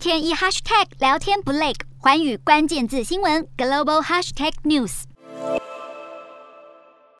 天一 hashtag 聊天不累，寰宇关键字新闻 global hashtag news。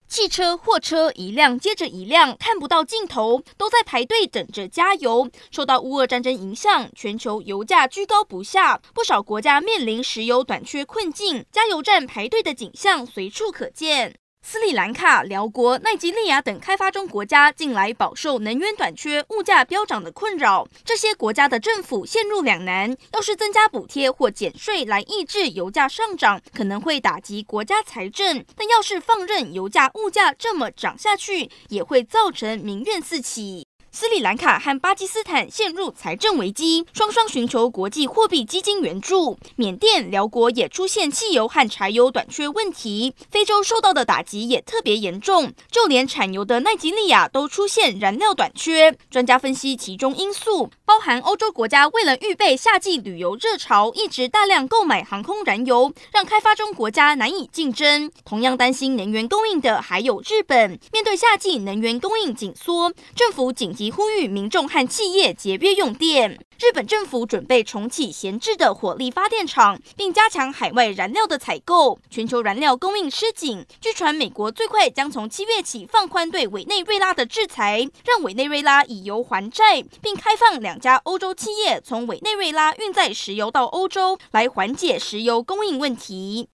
汽车、货车一辆接着一辆，看不到尽头，都在排队等着加油。受到乌俄战争影响，全球油价居高不下，不少国家面临石油短缺困境，加油站排队的景象随处可见。斯里兰卡、辽国、奈及利亚等开发中国家近来饱受能源短缺、物价飙涨的困扰，这些国家的政府陷入两难：要是增加补贴或减税来抑制油价上涨，可能会打击国家财政；但要是放任油价、物价这么涨下去，也会造成民怨四起。斯里兰卡和巴基斯坦陷入财政危机，双双寻求国际货币基金援助。缅甸、寮国也出现汽油和柴油短缺问题。非洲受到的打击也特别严重，就连产油的奈及利亚都出现燃料短缺。专家分析其中因素，包含欧洲国家为了预备夏季旅游热潮，一直大量购买航空燃油，让开发中国家难以竞争。同样担心能源供应的还有日本，面对夏季能源供应紧缩，政府紧。及呼吁民众和企业节约用电。日本政府准备重启闲置的火力发电厂，并加强海外燃料的采购。全球燃料供应吃紧，据传美国最快将从七月起放宽对委内瑞拉的制裁，让委内瑞拉以油还债，并开放两家欧洲企业从委内瑞拉运载石油到欧洲，来缓解石油供应问题。